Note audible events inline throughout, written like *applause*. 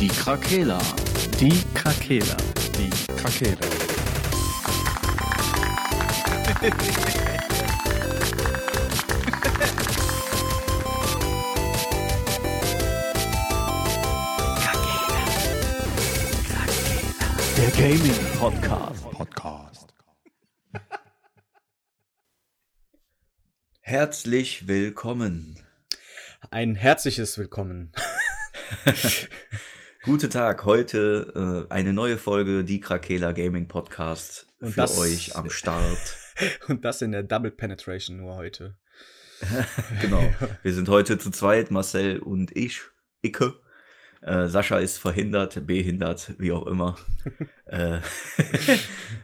Die Krakela. Die Krakela. Die Krakela. Der Gaming Podcast. Podcast. Herzlich willkommen. Ein herzliches Willkommen. *laughs* Guten Tag, heute äh, eine neue Folge Die Krakela Gaming Podcast Und für das- euch am Start. *laughs* Und das in der Double Penetration nur heute. *laughs* genau. *laughs* Wir sind heute zu zweit, Marcel und ich, Icke. Äh, Sascha ist verhindert, behindert, wie auch immer. äh,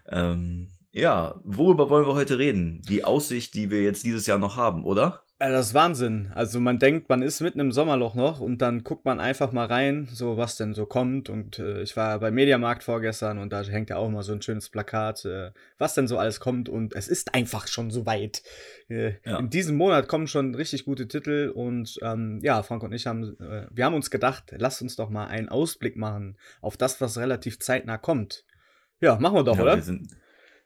ähm, ja, worüber wollen wir heute reden? Die Aussicht, die wir jetzt dieses Jahr noch haben, oder? Also das ist Wahnsinn. Also man denkt, man ist mitten im Sommerloch noch und dann guckt man einfach mal rein, so was denn so kommt. Und äh, ich war beim Mediamarkt vorgestern und da hängt ja auch mal so ein schönes Plakat, äh, was denn so alles kommt. Und es ist einfach schon so weit. Äh, Ja. In diesem Monat kommen schon richtig gute Titel und ähm, ja, Frank und ich haben, äh, wir haben uns gedacht, lasst uns doch mal einen Ausblick machen auf das, was relativ zeitnah kommt. Ja, machen wir doch, ja, oder? Wir sind,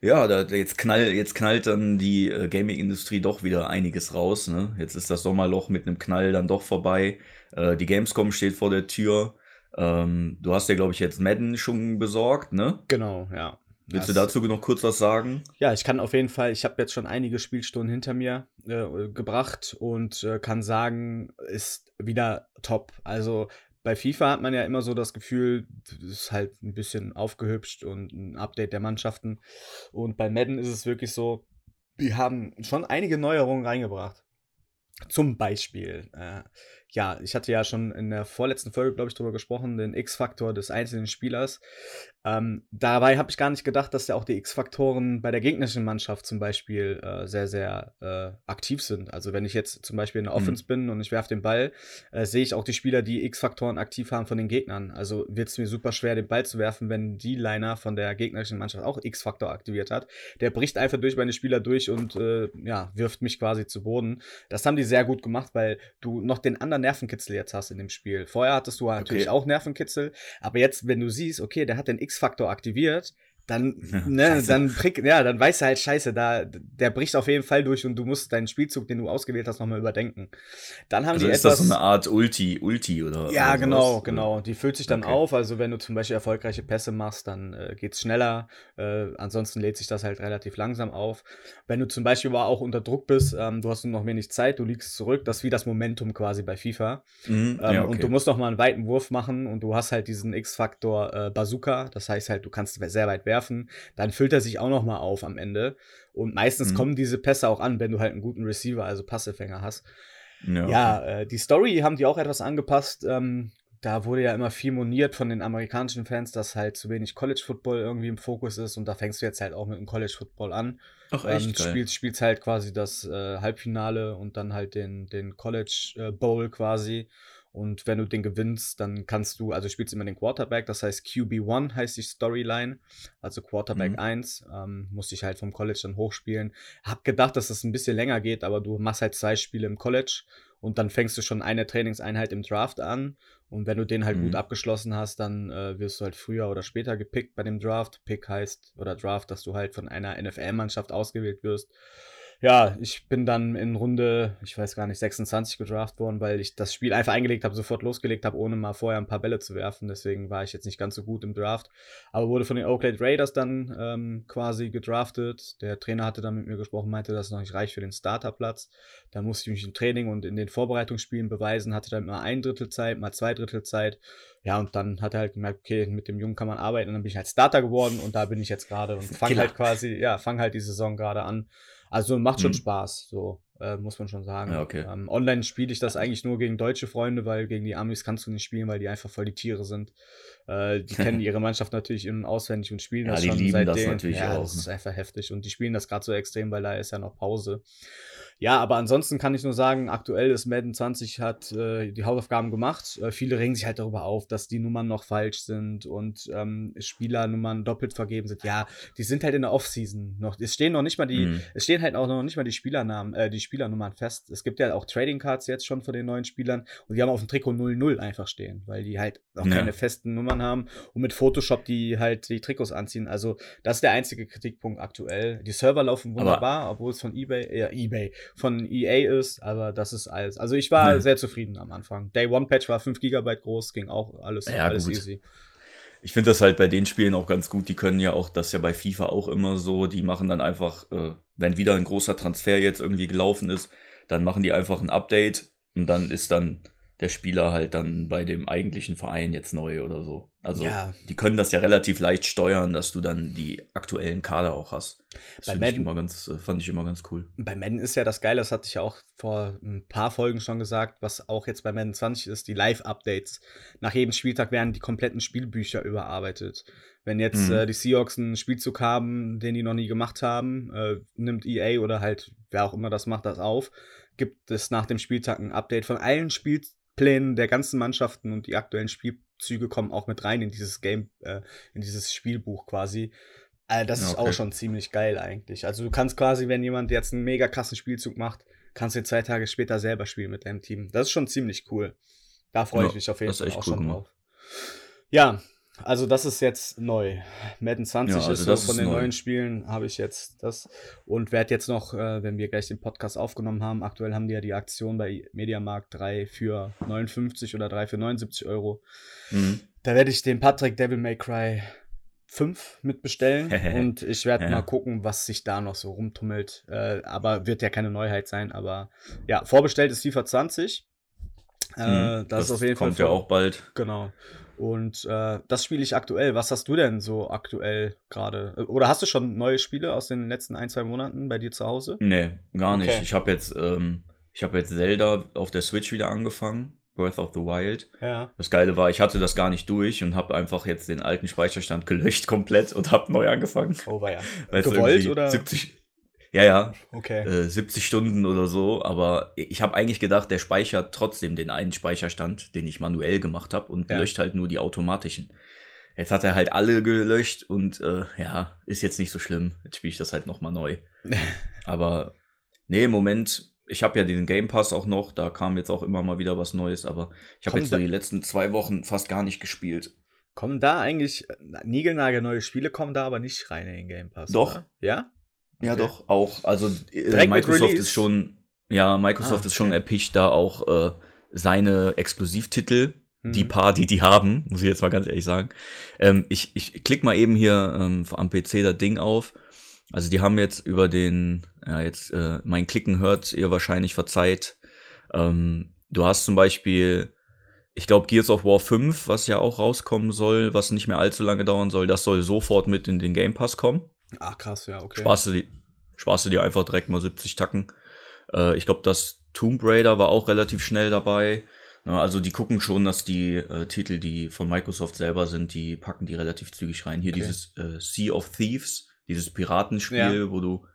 ja, da, jetzt, knall, jetzt knallt dann die äh, Gaming-Industrie doch wieder einiges raus. Ne? Jetzt ist das Sommerloch mit einem Knall dann doch vorbei. Äh, die Gamescom steht vor der Tür. Ähm, du hast ja, glaube ich, jetzt Madden schon besorgt, ne? Genau, ja. Willst Das- du dazu noch kurz was sagen? Ja, ich kann auf jeden Fall, ich habe jetzt schon einige Spielstunden hinter mir äh, gebracht und äh, kann sagen, ist wieder top. Also bei FIFA hat man ja immer so das Gefühl, das ist halt ein bisschen aufgehübscht und ein Update der Mannschaften. Und bei Madden ist es wirklich so, wir haben schon einige Neuerungen reingebracht. Zum Beispiel, äh, ja, ich hatte ja schon in der vorletzten Folge, glaube ich, darüber gesprochen, den X-Faktor des einzelnen Spielers. Ähm, dabei habe ich gar nicht gedacht, dass ja auch die X-Faktoren bei der gegnerischen Mannschaft zum Beispiel äh, sehr, sehr äh, aktiv sind. Also wenn ich jetzt zum Beispiel in der Mhm. Offense bin und ich werfe den Ball, äh, sehe ich auch die Spieler, die X-Faktoren aktiv haben von den Gegnern. Also wird es mir super schwer, den Ball zu werfen, wenn die Liner von der gegnerischen Mannschaft auch X-Faktor aktiviert hat. Der bricht einfach durch meine Spieler durch und äh, ja, wirft mich quasi zu Boden. Das haben die sehr gut gemacht, weil du noch den anderen Nervenkitzel jetzt hast in dem Spiel. Vorher hattest du natürlich Okay. auch Nervenkitzel, aber jetzt, wenn du siehst, okay, der hat den X-Faktor aktiviert, dann, ne, dann prick, ja, dann weißt du halt, scheiße, da, der bricht auf jeden Fall durch und du musst deinen Spielzug, den du ausgewählt hast, nochmal überdenken. Dann haben Also die ist etwas. das so eine Art Ulti, Ulti oder? Ja, oder genau, sowas? genau. Die füllt sich dann Okay. auf. Also wenn du zum Beispiel erfolgreiche Pässe machst, dann äh, geht's schneller. Äh, ansonsten lädt sich das halt relativ langsam auf. Wenn du zum Beispiel aber auch unter Druck bist, ähm, du hast nur noch wenig Zeit, du liegst zurück, das ist wie das Momentum quasi bei FIFA. Mhm, Ähm, ja, Und okay. du musst noch mal einen weiten Wurf machen und du hast halt diesen X-Faktor äh, Bazooka. Das heißt halt, du kannst sehr weit werfen. Dann füllt er sich auch noch mal auf am Ende. Und meistens Mhm. kommen diese Pässe auch an, wenn du halt einen guten Receiver, also Passempfänger hast. ja, Ja, okay. äh, die Story haben die auch etwas angepasst. Ähm, da wurde ja immer viel moniert von den amerikanischen Fans, dass halt zu wenig College Football irgendwie im Fokus ist. Und da fängst du jetzt halt auch mit dem College Football an. Ach, Ähm, echt geil. spielst, spielst halt quasi das äh, Halbfinale und dann halt den, den College äh, Bowl quasi. Und wenn du den gewinnst, dann kannst du, also spielst immer den Quarterback, das heißt QB1 heißt die Storyline, also Quarterback Mhm. 1, ähm, musste ich halt vom College dann hochspielen. Hab gedacht, dass das ein bisschen länger geht, aber du machst halt zwei Spiele im College und dann fängst du schon eine Trainingseinheit im Draft an. Und wenn du den halt Mhm. gut abgeschlossen hast, dann äh, wirst du halt früher oder später gepickt bei dem Draft. Pick heißt, oder Draft, dass du halt von einer NFL-Mannschaft ausgewählt wirst. Ja, ich bin dann in Runde, ich weiß gar nicht, 26 gedraft worden, weil ich das Spiel einfach eingelegt habe, sofort losgelegt habe, ohne mal vorher ein paar Bälle zu werfen. Deswegen war ich jetzt nicht ganz so gut im Draft. Aber wurde von den Oakland Raiders dann ähm, quasi gedraftet. Der Trainer hatte dann mit mir gesprochen, meinte, das ist noch nicht reicht für den Starterplatz. Dann musste ich mich im Training und in den Vorbereitungsspielen beweisen, hatte dann mal ein Drittel Zeit, mal zwei Drittel Zeit. Ja, und dann hat er halt gemerkt, okay, mit dem Jungen kann man arbeiten. Und dann bin ich halt Starter geworden und da bin ich jetzt gerade und fange halt quasi, ja, fange halt die Saison gerade an. Also macht schon Mhm. Spaß, so äh, muss man schon sagen. Ja, okay. ähm, online spiele ich das eigentlich nur gegen deutsche Freunde, weil gegen die Amis kannst du nicht spielen, weil die einfach voll die Tiere sind. Äh, die *laughs* kennen ihre Mannschaft natürlich in- und auswendig und spielen Ja, das die schon lieben das seitdem. natürlich ja, auch, Das ist ne? einfach heftig und die spielen das gerade so extrem, weil da ist ja noch Pause. Ja, aber ansonsten kann ich nur sagen, aktuell ist Madden 20 hat äh, die Hausaufgaben gemacht. Äh, viele regen sich halt darüber auf, dass die Nummern noch falsch sind und ähm, Spielernummern doppelt vergeben sind. Ja, die sind halt in der Offseason noch. Es stehen noch nicht mal die, Mhm. es stehen halt auch noch nicht mal die Spielernamen, äh, die Spielernummern fest. Es gibt ja auch Trading Cards jetzt schon von den neuen Spielern und die haben auf dem Trikot 0-0 einfach stehen, weil die halt auch Ja. keine festen Nummern haben und mit Photoshop die halt die Trikots anziehen. Also, das ist der einzige Kritikpunkt aktuell. Die Server laufen wunderbar, obwohl es von eBay, ja, eBay, von EA ist, aber das ist alles. Also, ich war Ja. sehr zufrieden am Anfang. Day One Patch war 5 GB groß, ging auch alles, Ja, alles gut. easy. Ich finde das halt bei den Spielen auch ganz gut. Die können ja auch, das ja bei FIFA auch immer so, die machen dann einfach, äh, wenn wieder ein großer Transfer jetzt irgendwie gelaufen ist, dann machen die einfach ein Update und dann ist dann der Spieler halt dann bei dem eigentlichen Verein jetzt neu oder so. Also Ja. die können das ja relativ leicht steuern, dass du dann die aktuellen Kader auch hast. Das Bei find ich Madden- immer ganz, äh, fand ich immer ganz cool. Bei Madden ist ja das Geile, das hatte ich ja auch vor ein paar Folgen schon gesagt, was auch jetzt bei Madden 20 ist, die Live-Updates. Nach jedem Spieltag werden die kompletten Spielbücher überarbeitet. Wenn jetzt Mhm. äh, die Seahawks einen Spielzug haben, den die noch nie gemacht haben, äh, nimmt EA oder halt wer auch immer das macht, das auf, gibt es nach dem Spieltag ein Update von allen Spielplänen der ganzen Mannschaften und die aktuellen Spielzüge kommen auch mit rein in dieses Game, äh, in dieses Spielbuch quasi. Äh, das Ja, ist okay. auch schon ziemlich geil eigentlich. Also du kannst quasi, wenn jemand jetzt einen mega krassen Spielzug macht, kannst du zwei Tage später selber spielen mit deinem Team. Das ist schon ziemlich cool. Da freue ich Ja, mich auf jeden Fall auch cool schon gemacht. drauf. Ja, also das ist jetzt neu. Madden 20 Ja, also ist so das von ist den neu. neuen Spielen habe ich jetzt das und werde jetzt noch, äh, wenn wir gleich den Podcast aufgenommen haben, aktuell haben die ja die Aktion bei Mediamarkt 3 für 59 oder 3 für 79 Euro. Mhm. Da werde ich den Patrick Devil May Cry 5 mitbestellen *laughs* und ich werde Ja. mal gucken, was sich da noch so rumtummelt. Äh, aber wird ja keine Neuheit sein. Aber ja, vorbestellt ist FIFA 20. Äh, Mhm. das, ist auf jeden kommt Fall ja auch bald. Genau. Und äh, das spiele ich aktuell. Was hast du denn so aktuell gerade? Oder hast du schon neue Spiele aus den letzten ein, zwei Monaten bei dir zu Hause? Nee, gar nicht. Okay. Ich habe jetzt, ähm, ich habe jetzt Zelda auf der Switch wieder angefangen. Breath of the Wild. Ja. Das Geile war, ich hatte das gar nicht durch und habe einfach jetzt den alten Speicherstand gelöscht komplett und habe neu angefangen. Oh, war ja. Weil's Gewollt oder? 70, ja, ja, Okay. äh, 70 Stunden oder so. Aber ich habe eigentlich gedacht, der speichert trotzdem den einen Speicherstand, den ich manuell gemacht habe und Ja. löscht halt nur die automatischen. Jetzt hat er halt alle gelöscht und äh, ja, ist jetzt nicht so schlimm. Jetzt spiele ich das halt nochmal neu. *laughs* Aber nee, im Moment, ich habe ja den Game Pass auch noch, da kam jetzt auch immer mal wieder was Neues, aber ich habe jetzt so die letzten zwei Wochen fast gar nicht gespielt. kommen da eigentlich äh, niegelnagel neue Spiele, kommen da aber nicht rein in den Game Pass? Doch. Oder? Ja? Ja, Okay. doch, auch. Also äh, Microsoft ist schon, ja, Microsoft Ah, ist schon okay. erpicht, da auch äh, seine Exklusivtitel, die Mhm. paar, die die haben, muss ich jetzt mal ganz ehrlich sagen. Ähm, ich, ich klick mal eben hier ähm, am PC das Ding auf. Also die haben jetzt über den, ja jetzt, äh, mein Klicken hört ihr wahrscheinlich verzeiht. Ähm, du hast zum Beispiel, ich glaube Gears of War 5, was ja auch rauskommen soll, was nicht mehr allzu lange dauern soll, das soll sofort mit in den Game Pass kommen. Ach, krass, ja, okay. Sparst du, die, sparst du dir einfach direkt mal 70 Tacken. Äh, ich glaube, das Tomb Raider war auch relativ schnell dabei. Na, also die gucken schon, dass die äh, Titel, die von Microsoft selber sind, die packen die relativ zügig rein. Hier Okay. dieses äh, Sea of Thieves, dieses Piratenspiel, Ja. wo du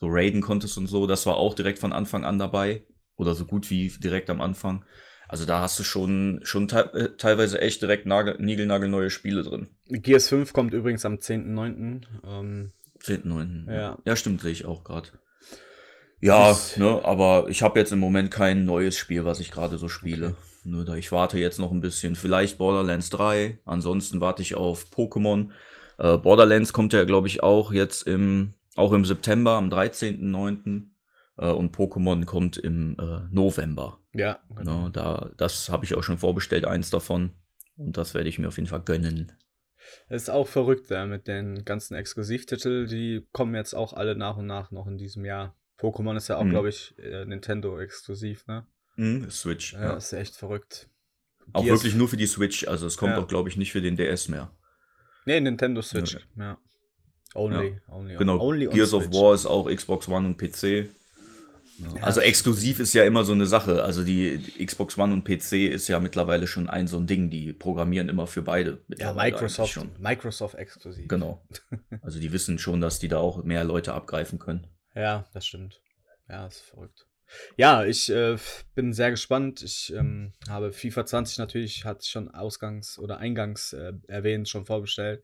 so raiden konntest und so, das war auch direkt von Anfang an dabei. Oder so gut wie direkt am Anfang. Also da hast du schon, schon te äh, teilweise echt direkt nagel niegelnagelneue Spiele drin. Gears 5 kommt übrigens am 10.9. Ähm, 10.9. Ja. ja, stimmt, sehe ich auch gerade. Ja, Das- ne, aber ich habe jetzt im Moment kein neues Spiel, was ich gerade so spiele. Nur da ich warte jetzt noch ein bisschen. Vielleicht Borderlands 3. Ansonsten warte ich auf Pokémon. Äh, Borderlands kommt ja, glaube ich, auch jetzt im, auch im September, am 13.09. Äh, und Pokémon kommt im äh, November. ja, genau. Ne, da, das habe ich auch schon vorbestellt, eins davon. Und das werde ich mir auf jeden Fall gönnen. Ist auch verrückt ja, mit den ganzen Exklusivtiteln. Die kommen jetzt auch alle nach und nach noch in diesem Jahr. Pokémon ist ja auch, Mhm. glaube ich, äh, Nintendo-exklusiv, ne? Mhm, Switch. Ja, Ja. ist echt verrückt. Auch Gears- wirklich nur für die Switch. Also es kommt Ja. auch, glaube ich, nicht für den DS mehr. Nee, Nintendo Switch. Ja. Only, only. Genau. only on Gears of. War ist auch Xbox One und PC. Also exklusiv ist ja immer so eine Sache. Also die, die Xbox One und PC ist ja mittlerweile schon ein so ein Ding. Die programmieren immer für beide. Ja, Microsoft, Schon. Microsoft exklusiv. Genau. Also die wissen schon, dass die da auch mehr Leute abgreifen können. *laughs* Ja, das stimmt. Ja, ist verrückt. Ja, ich äh, bin sehr gespannt. Ich ähm, habe FIFA 20 natürlich, hat schon ausgangs oder eingangs äh, erwähnt, schon vorbestellt.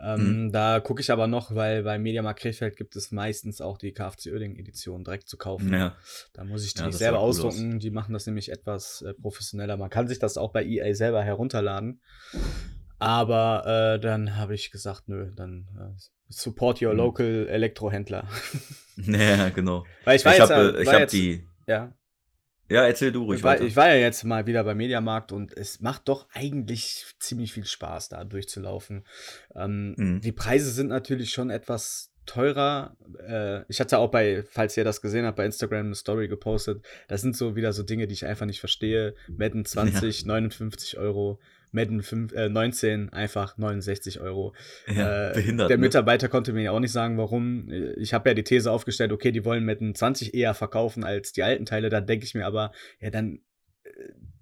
Ähm, Mhm. Da gucke ich aber noch, weil bei Mediamarkt Krefeld gibt es meistens auch die KFC Uerdingen Edition direkt zu kaufen. Ja. Da muss ich die Ja, nicht das selber cool aus. ausdrucken. Die machen das nämlich etwas äh, professioneller. Man kann sich das auch bei EA selber herunterladen. Aber äh, dann habe ich gesagt, nö, dann äh, support your Mhm. local Elektrohändler. *laughs* Ja, genau. weil ich Ich war jetzt, habe äh, ich hab die. ja, Ja, erzähl du ruhig ich war, weiter. ich war ja jetzt mal wieder beim Mediamarkt und es macht doch eigentlich ziemlich viel Spaß, da durchzulaufen. Ähm, Mhm. Die Preise sind natürlich schon etwas teurer. Äh, ich hatte auch bei, falls ihr das gesehen habt, bei Instagram eine Story gepostet. Das sind so wieder so Dinge, die ich einfach nicht verstehe. Madden *laughs* 20, 59 Euro. Madden 5, äh, 19, einfach 69 Euro. ja, Äh, behindert. der ne? Mitarbeiter konnte mir ja auch nicht sagen, warum. Ich habe ja die These aufgestellt, okay, die wollen Madden 20 eher verkaufen als die alten Teile. Da denke ich mir aber, ja, dann äh,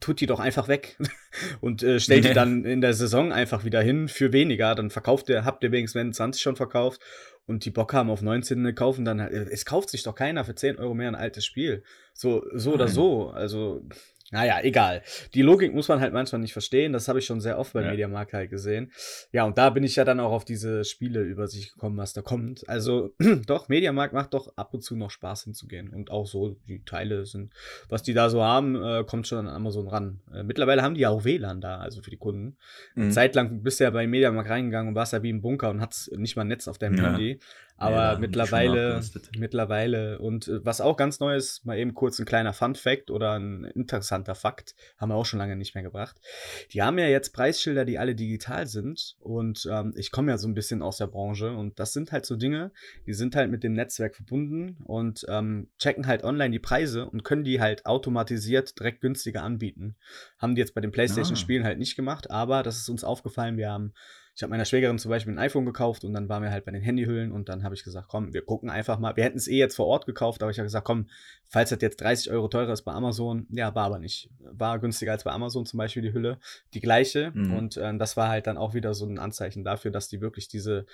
tut die doch einfach weg *laughs* und äh, stellt die dann in der Saison einfach wieder hin für weniger. Dann verkauft ihr, habt ihr wenigstens Madden 20 schon verkauft und die Bock haben auf 19 ne, kaufen dann halt. Es kauft sich doch keiner für 10 Euro mehr ein altes Spiel. So, so oder so. Also, naja, egal. Die Logik muss man halt manchmal nicht verstehen. Das habe ich schon sehr oft bei Ja. Mediamarkt halt gesehen. Ja, und da bin ich ja dann auch auf diese Spieleübersicht gekommen, was da kommt. Also, *clears throat* doch, Mediamarkt macht doch ab und zu noch Spaß hinzugehen. Und auch so, die Teile sind, was die da so haben, äh, kommt schon an Amazon ran. Äh, mittlerweile haben die ja auch WLAN da, also für die Kunden. Mhm. Zeitlang bist du ja bei Mediamarkt reingegangen und warst ja wie im Bunker und hattest nicht mal ein Netz auf deinem Ja. Handy. Aber schon mittlerweile, mittlerweile und äh, was auch ganz neu ist, mal eben kurz ein kleiner Fun-Fact oder ein interessanter Fakt, haben wir auch schon lange nicht mehr gebracht. Die haben ja jetzt Preisschilder, die alle digital sind und ähm, ich komme ja so ein bisschen aus der Branche und das sind halt so Dinge, die sind halt mit dem Netzwerk verbunden und ähm, checken halt online die Preise und können die halt automatisiert direkt günstiger anbieten. Haben die jetzt bei den PlayStation-Spielen halt nicht gemacht, aber das ist uns aufgefallen. Wir haben, ich habe meiner Schwägerin zum Beispiel ein iPhone gekauft und dann waren wir halt bei den Handyhüllen und dann habe ich gesagt, komm, wir gucken einfach mal. Wir hätten es eh jetzt vor Ort gekauft, aber ich habe gesagt, komm, falls das jetzt 30 Euro teurer ist bei Amazon, ja, war aber nicht. War günstiger als bei Amazon zum Beispiel die Hülle, die gleiche. Mhm. Und ähm, das war halt dann auch wieder so ein Anzeichen dafür, dass die wirklich diese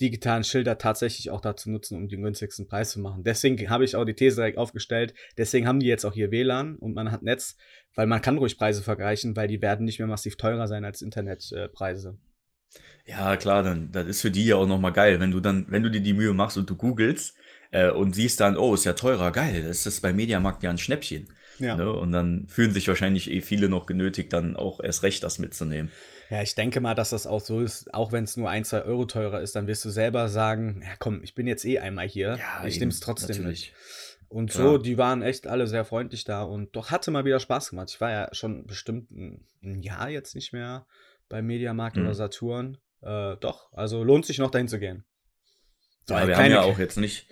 digitalen Schilder tatsächlich auch dazu nutzen, um den günstigsten Preis zu machen. Deswegen habe ich auch die These direkt aufgestellt. Deswegen haben die jetzt auch hier WLAN und man hat Netz, weil man kann ruhig Preise vergleichen, weil die werden nicht mehr massiv teurer sein als Internetpreise. Ja, klar, dann das ist für die ja auch nochmal geil, wenn du dann, wenn du dir die Mühe machst und du googelst äh, und siehst dann, oh, ist ja teurer, geil, das ist bei Mediamarkt ja ein Schnäppchen. ja. Ne? Und dann fühlen sich wahrscheinlich eh viele noch genötigt, dann auch erst recht das mitzunehmen. Ja, ich denke mal, dass das auch so ist, auch wenn es nur ein, zwei Euro teurer ist, dann wirst du selber sagen, ja komm, ich bin jetzt eh einmal hier, ich eben, nehme es trotzdem natürlich. mit. Und so, die waren echt alle sehr freundlich da und doch hatte mal wieder Spaß gemacht. Ich war ja schon bestimmt ein Jahr jetzt nicht mehr bei Mediamarkt Mhm. oder Saturn. Äh, doch, also lohnt sich noch dahin zu gehen. Ja, wir haben ja auch jetzt nicht,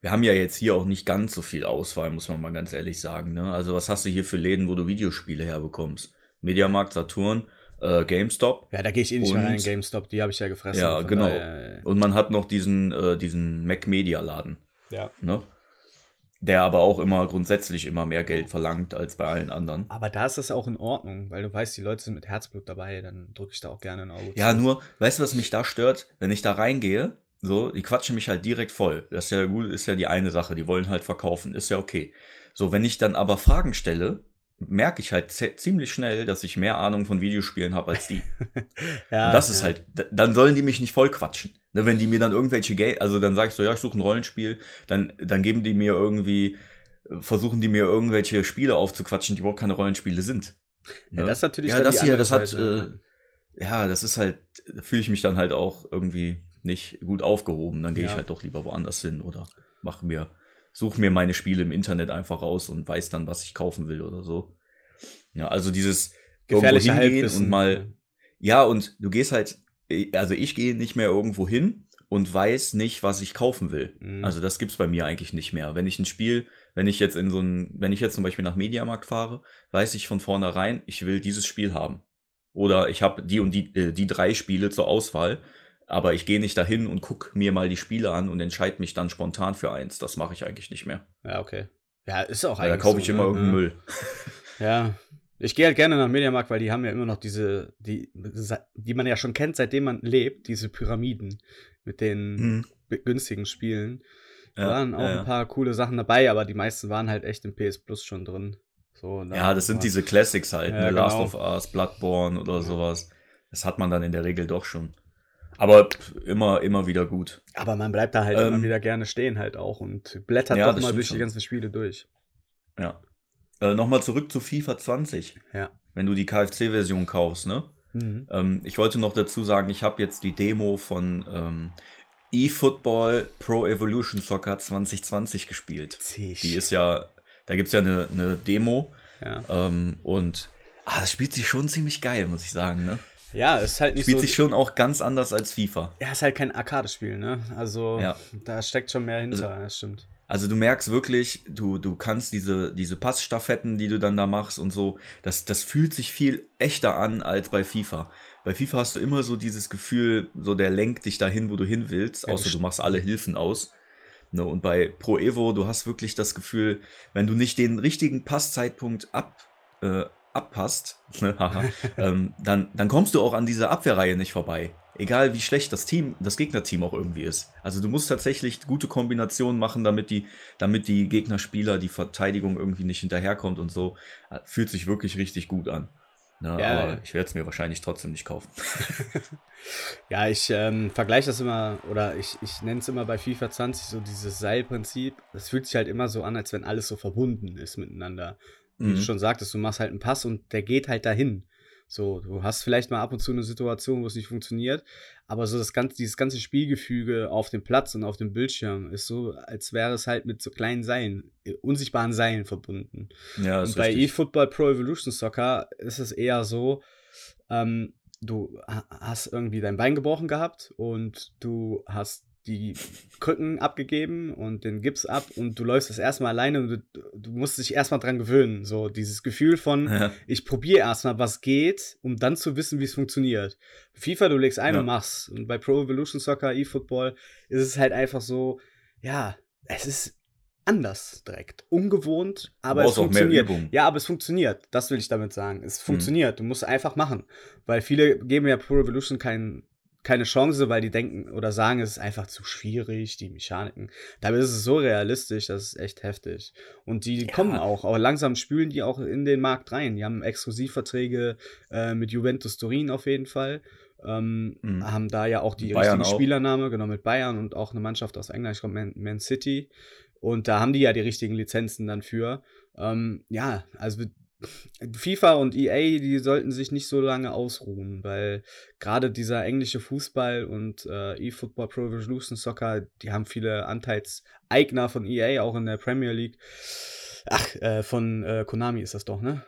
wir haben ja jetzt hier auch nicht ganz so viel Auswahl, muss man mal ganz ehrlich sagen. Ne? Also was hast du hier für Läden, wo du Videospiele herbekommst? Mediamarkt, Saturn, äh, GameStop. Ja, da gehe ich eh nicht mehr rein, Und- GameStop, die habe ich ja gefressen. Ja, genau. daher, äh, Und man hat noch diesen, äh, diesen Mac Media Laden, ja. ne? Der aber auch immer grundsätzlich immer mehr Geld verlangt als bei allen anderen. Aber da ist das auch in Ordnung, weil du weißt, die Leute sind mit Herzblut dabei, dann drücke ich da auch gerne ein Auge Ja, zu. nur, weißt du, was mich da stört? Wenn ich da reingehe, so, die quatschen mich halt direkt voll. Das ist ja gut, ist ja die eine Sache, die wollen halt verkaufen, ist ja okay. So, wenn ich dann aber Fragen stelle, merke ich halt ziemlich schnell, dass ich mehr Ahnung von Videospielen habe als die. *laughs* ja, Und das ist ja. halt, d- dann sollen die mich nicht voll quatschen. Ne, wenn die mir dann irgendwelche Geld, also dann sag ich so, ja, ich suche ein Rollenspiel, dann, dann geben die mir irgendwie, versuchen die mir irgendwelche Spiele aufzuquatschen, die überhaupt keine Rollenspiele sind. Ja, das ist natürlich Ja, das hier, das hat, äh, ja, das ist halt, da fühle ich mich dann halt auch irgendwie nicht gut aufgehoben. Dann gehe ich Ja. halt doch lieber woanders hin oder mache mir, suche mir meine Spiele im Internet einfach raus und weiß dann, was ich kaufen will oder so. Ja, also dieses Gefährliche hingehen und mal, ja, und du gehst halt, also ich gehe nicht mehr irgendwo hin und weiß nicht, was ich kaufen will. Mhm. Also das gibt's bei mir eigentlich nicht mehr. Wenn ich ein Spiel, wenn ich jetzt in so ein, wenn ich jetzt zum Beispiel nach Mediamarkt fahre, weiß ich von vornherein, ich will dieses Spiel haben. Oder ich habe die und die, äh, die drei Spiele zur Auswahl, aber ich gehe nicht dahin und guck mir mal die Spiele an und entscheide mich dann spontan für eins. Das mache ich eigentlich nicht mehr. Ja, okay. Ja, ist auch Weil da eigentlich kaufe so, ich immer ne? irgendeinen Ja. Müll. *laughs* Ja. Ich gehe halt gerne nach Mediamarkt, weil die haben ja immer noch diese, die, die man ja schon kennt, seitdem man lebt, diese Pyramiden mit den Mhm. günstigen Spielen. Da Ja, waren auch ja, ein paar coole Sachen dabei, aber die meisten waren halt echt im PS Plus schon drin. So, Ja, das sind diese Classics halt, ne? Last genau. of Us, Bloodborne oder sowas. Das hat man dann in der Regel doch schon. Aber immer, immer wieder gut. Aber man bleibt da halt immer Ähm, wieder gerne stehen halt auch und blättert Ja, doch mal durch die schon. ganzen Spiele durch. Ja. Äh, Nochmal zurück zu FIFA 20. Ja. Wenn du die KFC-Version kaufst, ne? Mhm. Ähm, ich wollte noch dazu sagen, ich habe jetzt die Demo von ähm, eFootball Pro Evolution Soccer 2020 gespielt. Zisch. Die ist ja, da gibt es ja eine, eine Demo ja. ähm, und ah, das spielt sich schon ziemlich geil, muss ich sagen. Ne? Ja, ist halt nicht Spielt so. sich schon auch ganz anders als FIFA. ja, ist halt kein Arcade-Spiel, ne? Also, Ja. da steckt schon mehr hinter, das stimmt. Also du merkst wirklich, du, du kannst diese, diese Passstaffetten, die du dann da machst und so, das, das fühlt sich viel echter an als bei FIFA. Bei FIFA hast du immer so dieses Gefühl, so der lenkt dich dahin, wo du hin willst, außer du machst alle Hilfen aus. Ne, und bei Pro Evo, du hast wirklich das Gefühl, wenn du nicht den richtigen Passzeitpunkt ab, äh, abpasst, ne, *laughs* ähm, dann, dann kommst du auch an dieser Abwehrreihe nicht vorbei. Egal wie schlecht das Team, das Gegnerteam auch irgendwie ist. Also du musst tatsächlich gute Kombinationen machen, damit die, damit die Gegnerspieler, die Verteidigung irgendwie nicht hinterherkommt und so. Äh, Fühlt sich wirklich richtig gut an. Ne, Ja, aber ich werde es mir wahrscheinlich trotzdem nicht kaufen. *laughs* Ja, ich ähm, vergleiche das immer, oder ich, ich nenne es immer bei FIFA 20 so dieses Seilprinzip. Das fühlt sich halt immer so an, als wenn alles so verbunden ist miteinander. Wie Mhm. du schon sagtest, du machst halt einen Pass und der geht halt dahin. So, du hast vielleicht mal ab und zu eine Situation, wo es nicht funktioniert, aber so das ganze, dieses ganze Spielgefüge auf dem Platz und auf dem Bildschirm ist so, als wäre es halt mit so kleinen Seilen, äh, unsichtbaren Seilen verbunden. Ja, Und bei eFootball Pro Evolution Soccer ist es eher so, ähm, du ha- hast irgendwie dein Bein gebrochen gehabt und du hast die Krücken abgegeben und den Gips ab und du läufst das erstmal alleine und du, du musst dich erstmal dran gewöhnen. So dieses Gefühl von, Ja. ich probiere erstmal, was geht, um dann zu wissen, wie es funktioniert. FIFA, du legst ein Ja. und machst. Und bei Pro Evolution Soccer, eFootball, ist es halt einfach so, ja, es ist anders direkt. Ungewohnt, aber es funktioniert. Ja, aber es funktioniert. Das will ich damit sagen. Es Mhm. funktioniert. Du musst einfach machen. Weil viele geben ja Pro Evolution kein, keine Chance, weil die denken oder sagen, es ist einfach zu schwierig, die Mechaniken. Dabei ist es so realistisch, das ist echt heftig. Und die Ja. kommen auch, aber langsam spülen die auch in den Markt rein. Die haben Exklusivverträge äh, mit Juventus Turin auf jeden Fall. Ähm, Mhm. Haben da ja auch die Bayern richtigen. Spielername, genau, mit Bayern und auch eine Mannschaft aus England, ich glaube Man, Man City. Und da haben die ja die richtigen Lizenzen dann für. Ähm, ja, also FIFA und EA, die sollten sich nicht so lange ausruhen, weil gerade dieser englische Fußball und äh, eFootball Pro Evolution Soccer, die haben viele Anteilseigner von EA, auch in der Premier League. Ach, äh, von äh, Konami ist das doch, ne?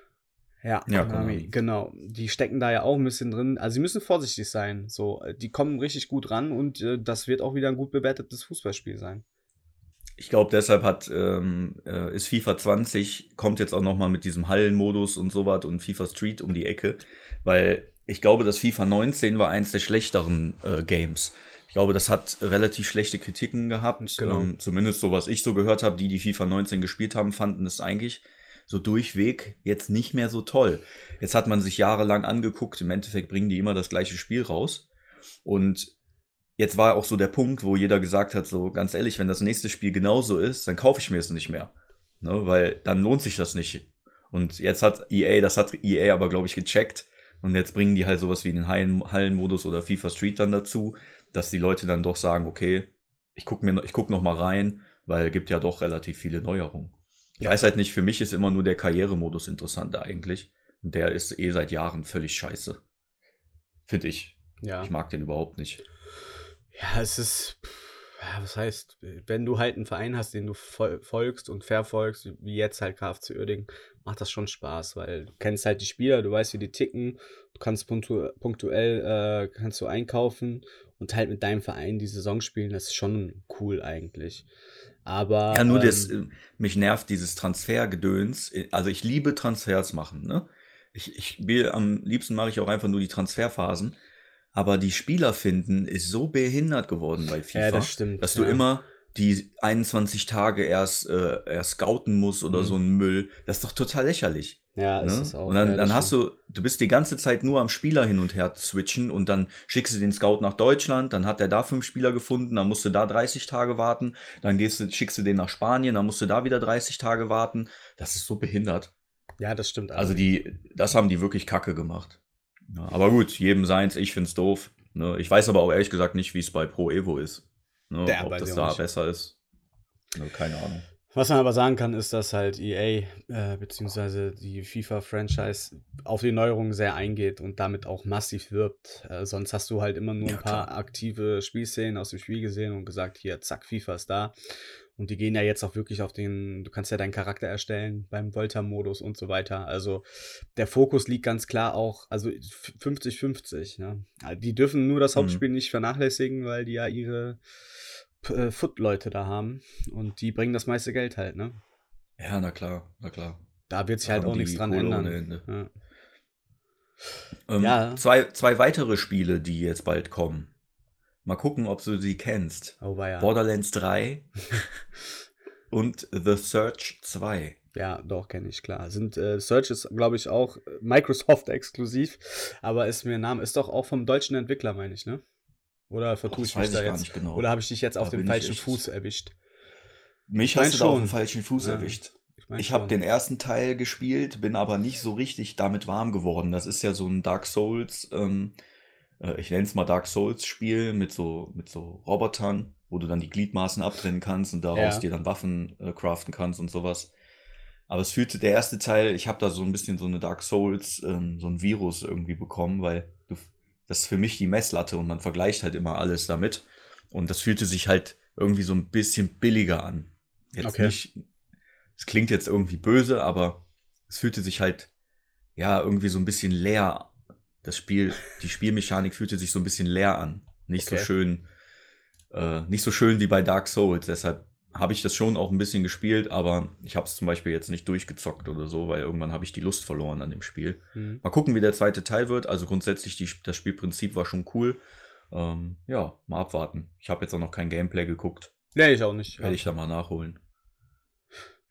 Ja, Ja, Konami, genau. Die stecken da ja auch ein bisschen drin. Also sie müssen vorsichtig sein. So, die kommen richtig gut ran und äh, das wird auch wieder ein gut bewertetes Fußballspiel sein. Ich glaube, deshalb hat, ähm, äh, ist FIFA 20, kommt jetzt auch nochmal mit diesem Hallenmodus und sowas und FIFA Street um die Ecke, weil ich glaube, das FIFA 19 war eins der schlechteren äh, Games. Ich glaube, das hat relativ schlechte Kritiken gehabt. Genau. Ähm, zumindest so, was ich so gehört habe, die, die FIFA 19 gespielt haben, fanden es eigentlich so durchweg jetzt nicht mehr so toll. Jetzt hat man sich jahrelang angeguckt, im Endeffekt bringen die immer das gleiche Spiel raus. Und jetzt war auch so der Punkt, wo jeder gesagt hat, so ganz ehrlich, wenn das nächste Spiel genauso ist, dann kaufe ich mir es nicht mehr. Ne, weil dann lohnt sich das nicht. Und jetzt hat EA, das hat EA aber, glaube ich, gecheckt. Und jetzt bringen die halt sowas wie den Hallen- Hallenmodus oder FIFA Street dann dazu, dass die Leute dann doch sagen, okay, ich gucke mir, ich guck noch mal rein, weil gibt ja doch relativ viele Neuerungen. Ich weiß halt nicht, für mich ist immer nur der Karrieremodus interessanter eigentlich. Und der ist eh seit Jahren völlig scheiße. Finde ich. Ja. Ich mag den überhaupt nicht. Ja, es ist, ja, was heißt, wenn du halt einen Verein hast, den du fol folgst und verfolgst, wie jetzt halt KFC Uerdingen, macht das schon Spaß, weil du kennst halt die Spieler, du weißt, wie die ticken, du kannst punktu punktuell, äh, kannst du einkaufen und halt mit deinem Verein die Saison spielen, das ist schon cool eigentlich. Aber, Ja, nur ähm, das, äh, mich nervt dieses Transfergedöns. Also ich liebe Transfers machen, ne? Ich, ich will, am liebsten mache ich auch einfach nur die Transferphasen. Aber die Spieler finden ist so behindert geworden bei FIFA, Ja, das stimmt, dass du ja. immer die 21 Tage erst, äh, erst scouten musst oder Mhm. so ein Müll. Das ist doch total lächerlich. Ja, ist Ne? es auch. Und dann, dann hast du, du bist die ganze Zeit nur am Spieler hin und her switchen und dann schickst du den Scout nach Deutschland, dann hat er da fünf Spieler gefunden, dann musst du da 30 Tage warten, dann gehst du, schickst du den nach Spanien, dann musst du da wieder 30 Tage warten. Das ist so behindert. Ja, das stimmt. Also die, das haben die wirklich kacke gemacht. Ja, aber gut, jedem seins, ich find's doof. Ne? Ich weiß aber auch ehrlich gesagt nicht, wie es bei Pro Evo ist. Ne? Ja, Ob das da nicht. besser ist. Ne, keine Ahnung. Was man aber sagen kann, ist, dass halt EA äh, beziehungsweise die FIFA-Franchise auf die Neuerungen sehr eingeht und damit auch massiv wirbt. Äh, sonst hast du halt immer nur Ja, ein paar klar. aktive Spielszenen aus dem Spiel gesehen und gesagt, hier, zack, FIFA ist da. Und die gehen ja jetzt auch wirklich auf den, du kannst ja deinen Charakter erstellen beim Volta-Modus und so weiter. Also der Fokus liegt ganz klar auch, also 50-50. Ne? Die dürfen nur das Mhm. Hauptspiel nicht vernachlässigen, weil die ja ihre äh, Foot-Leute da haben und die bringen das meiste Geld halt, ne? Ja, na klar, na klar. Da wird sich Da halt auch nichts dran ändern. Ja. Ähm, Ja. zwei, zwei weitere Spiele, die jetzt bald kommen. Mal gucken, ob du sie kennst. Oh, war ja. Borderlands 3 *laughs* und The Search 2. Ja, doch, kenne ich, klar. Sind, äh, Search ist, glaube ich, auch Microsoft *laughs* exklusiv, aber ist mir ein Name, ist doch auch vom deutschen Entwickler, meine ich, ne? Oder vertue ich mich da ich jetzt? nicht genau. Oder habe ich dich jetzt Da auf dem ich falschen Fuß erwischt? Mich mein hast du auf dem falschen Fuß Ja. erwischt. mein Ich habe den ersten Teil gespielt, bin aber nicht so richtig damit warm geworden. Das ist ja so ein Dark Souls, ähm, äh, ich nenne es mal Dark Souls Spiel mit so, mit so Robotern, wo du dann die Gliedmaßen abtrennen kannst und daraus Ja. dir dann Waffen äh, craften kannst und sowas. Aber es fühlte der erste Teil, ich habe da so ein bisschen so eine Dark Souls, ähm, so ein Virus irgendwie bekommen, weil du, das ist für mich die Messlatte und man vergleicht halt immer alles damit. Und das fühlte sich halt irgendwie so ein bisschen billiger an. Jetzt Okay. nicht, es klingt jetzt irgendwie böse, aber es fühlte sich halt, ja, irgendwie so ein bisschen leer. Das Spiel, die Spielmechanik fühlte sich so ein bisschen leer an. Nicht Okay. so schön, äh, nicht so schön wie bei Dark Souls. Deshalb habe ich das schon auch ein bisschen gespielt, aber ich habe es zum Beispiel jetzt nicht durchgezockt oder so, weil irgendwann habe ich die Lust verloren an dem Spiel. Hm. Mal gucken, wie der zweite Teil wird. Also grundsätzlich, die, das Spielprinzip war schon cool. Ähm, ja, mal abwarten. Ich habe jetzt auch noch kein Gameplay geguckt. Nee, ich auch nicht. Werde ich da mal nachholen.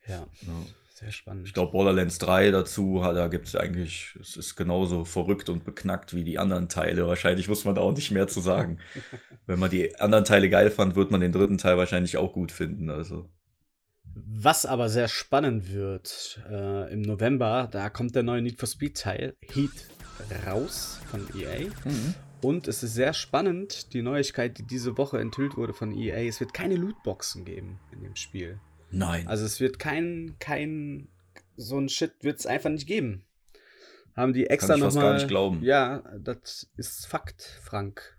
Ja, Ja. Sehr spannend. Ich glaube, Borderlands 3 dazu, da gibt es eigentlich, es ist genauso verrückt und beknackt wie die anderen Teile. Wahrscheinlich muss man da auch nicht mehr zu sagen. *laughs* Wenn man die anderen Teile geil fand, wird man den dritten Teil wahrscheinlich auch gut finden. Also. Was aber sehr spannend wird, äh, im November, da kommt der neue Need for Speed Teil, Heat, raus von EA. Und es ist sehr spannend, die Neuigkeit, die diese Woche enthüllt wurde von EA, es wird keine Lootboxen geben in dem Spiel. Nein. Also es wird kein, kein, so ein Shit wird es einfach nicht geben. Haben die extra ich nochmal. gar nicht glauben. Ja, das ist Fakt, Frank.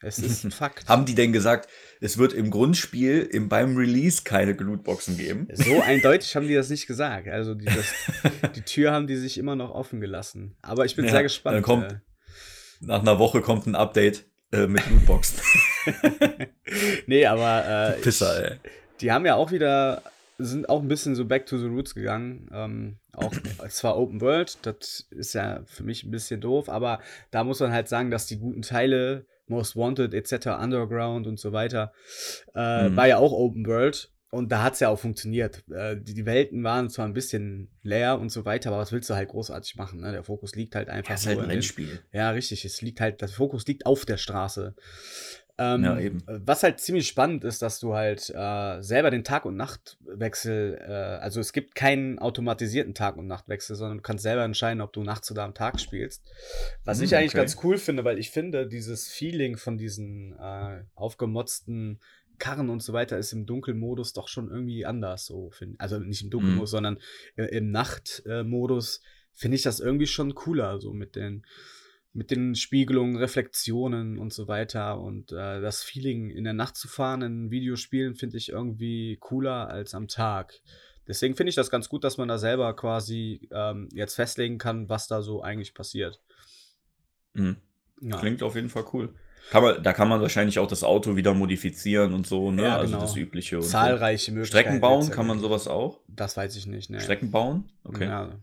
Es ist ein *laughs* Fakt. Haben die denn gesagt, es wird im Grundspiel im, beim Release keine Lootboxen geben? *laughs* So eindeutig haben die das nicht gesagt. Also die, das, *laughs* die Tür haben die sich immer noch offen gelassen. Aber ich bin Ja, sehr gespannt. dann kommt- äh. Nach einer Woche kommt ein Update äh, mit Lootboxen. nee, aber äh, Pisser, ey. Die haben ja auch wieder, sind auch ein bisschen so back to the roots gegangen. Ähm, auch *clears throat* zwar Open World, das ist ja für mich ein bisschen doof, aber da muss man halt sagen, dass die guten Teile, Most Wanted etc., Underground und so weiter, äh, Mhm. war ja auch Open World. Und da hat es ja auch funktioniert. Äh, die, die Welten waren zwar ein bisschen leer und so weiter, aber was willst du halt großartig machen? Ne? Der Fokus liegt halt einfach. Das ist halt ein Rennspiel. Ja, richtig. Es liegt halt, der Fokus liegt auf der Straße. Ähm, Ja, eben. Was halt ziemlich spannend ist, dass du halt äh, selber den Tag- und Nachtwechsel, äh, also es gibt keinen automatisierten Tag- und Nachtwechsel, sondern du kannst selber entscheiden, ob du nachts oder am Tag spielst. Was Hm, ich eigentlich okay. ganz cool finde, weil ich finde, dieses Feeling von diesen äh, aufgemotzten Karren und so weiter ist im Dunkelmodus doch schon irgendwie anders. So find, also nicht im Dunkelmodus, sondern äh, im Nachtmodus finde ich das irgendwie schon cooler, so mit den mit den Spiegelungen, Reflexionen und so weiter. Und äh, das Feeling in der Nacht zu fahren in Videospielen finde ich irgendwie cooler als am Tag. Deswegen finde ich das ganz gut, dass man da selber quasi ähm, jetzt festlegen kann, was da so eigentlich passiert. Mhm. Ja, Klingt auf jeden Fall cool. Kann man, da kann man wahrscheinlich auch das Auto wieder modifizieren und so, ne? Ja, Also genau. das Übliche. Und so. zahlreiche Möglichkeiten. Strecken bauen, kann man sowas auch? Das weiß ich nicht. Ne. Strecken bauen? Okay. Ja.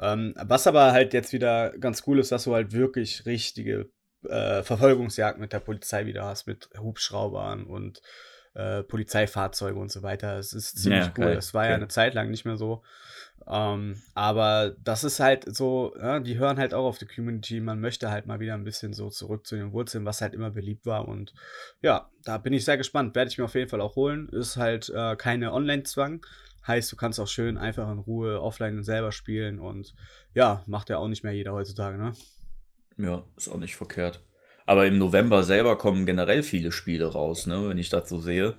Ähm, was aber halt jetzt wieder ganz cool ist, dass du halt wirklich richtige äh, Verfolgungsjagd mit der Polizei wieder hast, mit Hubschraubern und äh, Polizeifahrzeuge und so weiter. Es ist ziemlich Ja, cool. geil, Das war ja geil. eine Zeit lang nicht mehr so. Ähm, aber das ist halt so, ja, die hören halt auch auf die Community. Man möchte halt mal wieder ein bisschen so zurück zu den Wurzeln, was halt immer beliebt war. Und ja, da bin ich sehr gespannt. Werde ich mir auf jeden Fall auch holen. Ist halt äh, keine Online-Zwang. Heißt, du kannst auch schön einfach in Ruhe offline selber spielen. Und ja, macht ja auch nicht mehr jeder heutzutage, ne? Ja, ist auch nicht verkehrt. Aber im November selber kommen generell viele Spiele raus, ne? Wenn ich das so sehe.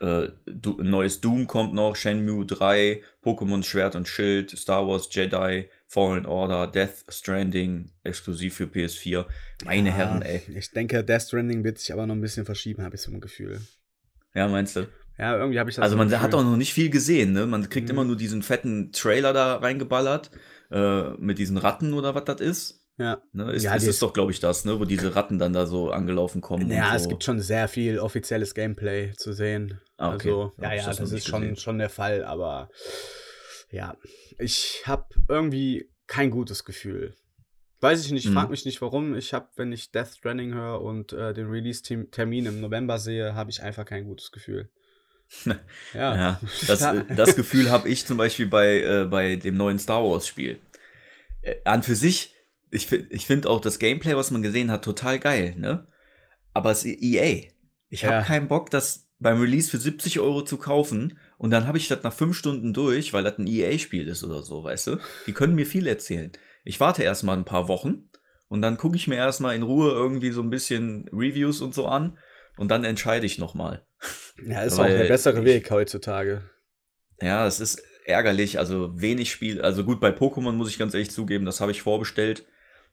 Äh, du, neues Doom kommt noch, Shenmue 3, Pokémon Schwert und Schild, Star Wars Jedi, Fallen Order, Death Stranding, exklusiv für PS4. Meine Ja, Herren, ey. Ich denke, Death Stranding wird sich aber noch ein bisschen verschieben, habe ich so ein Gefühl. Ja, meinst du? Ja, irgendwie habe ich das Also so man ein hat Gefühl. auch noch nicht viel gesehen, ne? Man kriegt Mhm. immer nur diesen fetten Trailer da reingeballert, äh, mit diesen Ratten oder was das ist. Ja. Ne? Ist, Ja, ist ist- doch, glaube ich, das, ne? Wo diese Ratten dann da so angelaufen kommen. Ja, und es so. gibt schon sehr viel offizielles Gameplay zu sehen. Ah, okay. Also, ja, ja, das das, ist schon, gesehen. schon der Fall, aber ja, ich habe irgendwie kein gutes Gefühl. Weiß ich nicht, Mhm. frag mich nicht warum. Ich habe, wenn ich Death Stranding höre und äh, den Release-Termin im November sehe, habe ich einfach kein gutes Gefühl. Ja. Ja, das, äh, das Gefühl habe ich zum Beispiel bei, äh, bei dem neuen Star Wars Spiel. Äh, an für sich, ich, ich finde auch das Gameplay, was man gesehen hat, total geil, ne? Aber es ist EA. Ich habe Ja. keinen Bock, das beim Release für 70 Euro zu kaufen und dann habe ich das nach fünf Stunden durch, weil das ein EA-Spiel ist oder so, weißt du? Die können mir viel erzählen. Ich warte erstmal ein paar Wochen und dann gucke ich mir erstmal in Ruhe irgendwie so ein bisschen Reviews und so an und dann entscheide ich nochmal. Ja, ist weil auch der bessere Weg heutzutage. Ja, es ist ärgerlich, also wenig Spiel, also gut, bei Pokémon muss ich ganz ehrlich zugeben, das habe ich vorbestellt,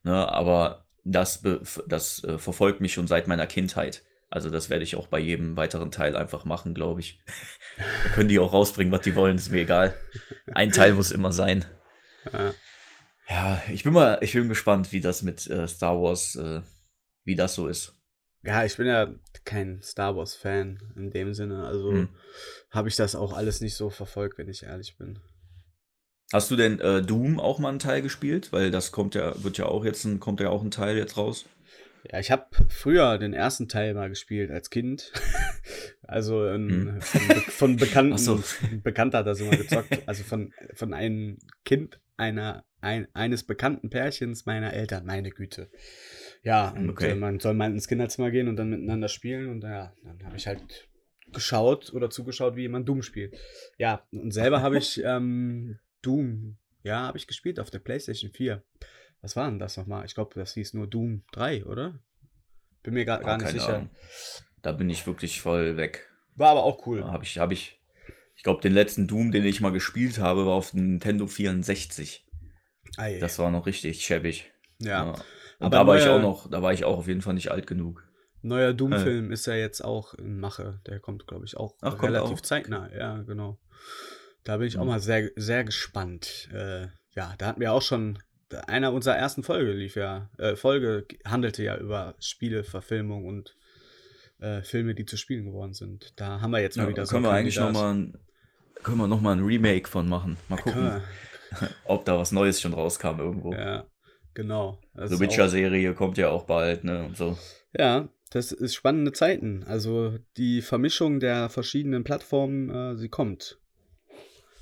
ne, aber das, das äh, verfolgt mich schon seit meiner Kindheit. Also das werde ich auch bei jedem weiteren Teil einfach machen, glaube ich. *laughs* da können die auch rausbringen, was die wollen, ist mir egal. Ein Teil muss immer sein. Ja. Ja, ich bin mal, ich bin gespannt, wie das mit äh, Star Wars, äh, wie das so ist. Ja, ich bin ja kein Star Wars-Fan in dem Sinne. Also Hm. habe ich das auch alles nicht so verfolgt, wenn ich ehrlich bin. Hast du denn äh, Doom auch mal einen Teil gespielt? Weil das kommt ja, wird ja auch jetzt ein, kommt ja auch ein Teil jetzt raus. Ja, ich habe früher den ersten Teil mal gespielt als Kind. *laughs* also in, Hm. von, Be von Bekannten. So. Bekannter hat das immer gezockt. *laughs* Also von, von einem Kind einer, ein, eines bekannten Pärchens meiner Eltern, meine Güte. Ja, und Okay. äh, man soll mal ins Kinderzimmer gehen und dann miteinander spielen. Und ja, dann habe ich halt geschaut oder zugeschaut, wie jemand Doom spielt. Ja, und selber habe ich *laughs* ähm, Doom, ja, habe ich gespielt auf der PlayStation 4. Was war denn das nochmal? Ich glaube, das hieß nur Doom 3, oder? Bin mir gar, Ah, gar nicht keine sicher. Ahnung. Da bin ich wirklich voll weg. War aber auch cool. Habe ich, habe ich, ich glaube, den letzten Doom, den ich mal gespielt habe, war auf dem Nintendo 64. Ei. Das war noch richtig schäbig. ja. Und Aber da war ich neue- auch noch, da war ich auch auf jeden Fall nicht alt genug. Neuer Doom-Film ist ja jetzt auch in Mache. Der kommt, glaube ich, auch Ach, relativ auch? zeitnah. Ja, genau. Da bin ich auch Mhm. mal sehr, sehr gespannt. Äh, ja, da hatten wir auch schon. Einer unserer ersten Folge lief ja. Äh, Folge handelte ja über Spiele, Verfilmung und äh, Filme, die zu Spielen geworden sind. Da haben wir jetzt mal Ja, wieder so können wir eigentlich noch mal ein, können wir noch mal ein Remake von machen. Mal gucken, *laughs* ob da was Neues schon rauskam irgendwo. Ja, genau. Das auch- Witcher-Serie kommt ja auch bald, ne? Und so. Ja, das ist spannende Zeiten. Also die Vermischung der verschiedenen Plattformen, äh, sie kommt.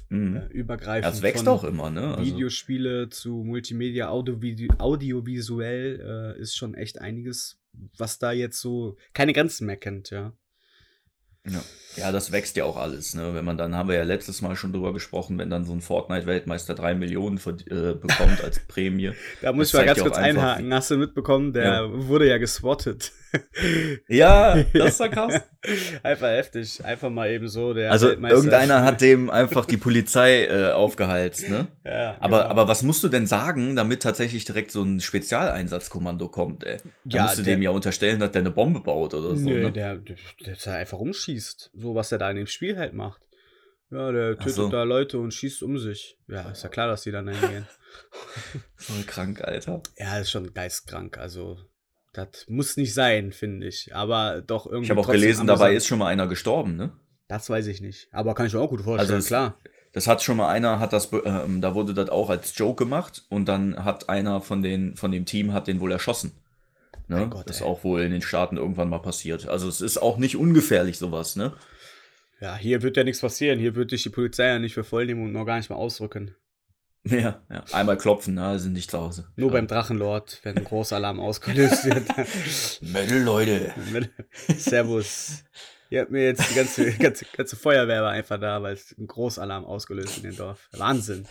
Mhm. Äh, übergreifend. Ja, es wächst auch immer, ne? Also, Videospiele zu Multimedia, audiovisuell äh, ist schon echt einiges, was da jetzt so keine Grenzen mehr kennt, ja. Ja. ja, das wächst ja auch alles, ne? Wenn man dann, haben wir ja letztes Mal schon drüber gesprochen, wenn dann so ein Fortnite-Weltmeister drei Millionen äh, bekommt als *laughs* Prämie. Da muss ich mal ganz ja kurz auch einfach, einhaken. Hast du mitbekommen, der wurde ja geswattet. *laughs* Ja, das ist ja krass. *laughs* Einfach heftig. Einfach mal eben so der Also irgendeiner hat dem einfach die Polizei äh, aufgehalst, ne? Ja, Aber, genau. aber was musst du denn sagen, damit tatsächlich direkt so ein Spezialeinsatzkommando kommt, ey? Da Ja, musst du der- dem ja unterstellen, dass der eine Bombe baut oder so, Nö, ne? der, der, der da einfach rumschießt. So, was er da in dem Spiel halt macht. Ja, der tötet so. da Leute und schießt um sich. Ja, ist ja klar, dass die dann hingehen. Voll *laughs* krank, Alter. ja, ist schon geistkrank. Also, das muss nicht sein, finde ich. Aber doch irgendwie. Ich habe auch gelesen, dabei ist schon mal einer gestorben, ne? Das weiß ich nicht. Aber kann ich mir auch gut vorstellen, Also es- klar. Das hat schon mal einer, hat das, ähm, da wurde das auch als Joke gemacht und dann hat einer von den, von dem Team hat den wohl erschossen. Ne? Gott, das ist auch wohl in den Staaten irgendwann mal passiert. Also es ist auch nicht ungefährlich sowas, ne? Ja, hier wird ja nichts passieren. Hier wird dich die Polizei ja nicht für voll nehmen und noch gar nicht mal ausrücken. Ja, ja. Einmal klopfen, na, sind nicht zu Hause. Nur ja. beim Drachenlord, wenn ein Großalarm ausgelöst wird. *laughs* Metal, Leute. *laughs* Servus. Ihr habt mir jetzt die ganze, ganze, ganze Feuerwehr war einfach da, weil es ein Großalarm ausgelöst in dem Dorf. Wahnsinn.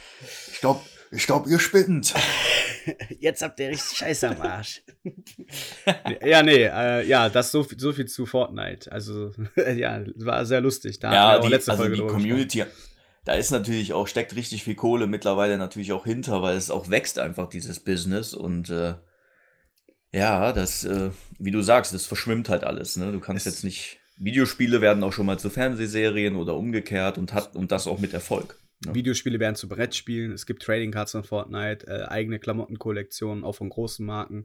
Ich glaub, ich glaub, ihr spinnt. *laughs* Jetzt habt ihr richtig Scheiße am Arsch. *laughs* ja, nee, äh, ja, das so, viel- so viel zu Fortnite. Also, *laughs* ja, war sehr lustig. Da haben wir Ja, die, letzte also Folge die Community, da ist natürlich auch, steckt richtig viel Kohle mittlerweile natürlich auch hinter, weil es auch wächst einfach, dieses Business. Und äh, ja, das, äh, wie du sagst, das verschwimmt halt alles. Ne? Du kannst Es- jetzt nicht. Videospiele werden auch schon mal zu Fernsehserien oder umgekehrt und hat und das auch mit Erfolg. Ja. Videospiele werden zu Brettspielen. Es gibt Trading Cards von Fortnite, äh, eigene Klamottenkollektionen, auch von großen Marken.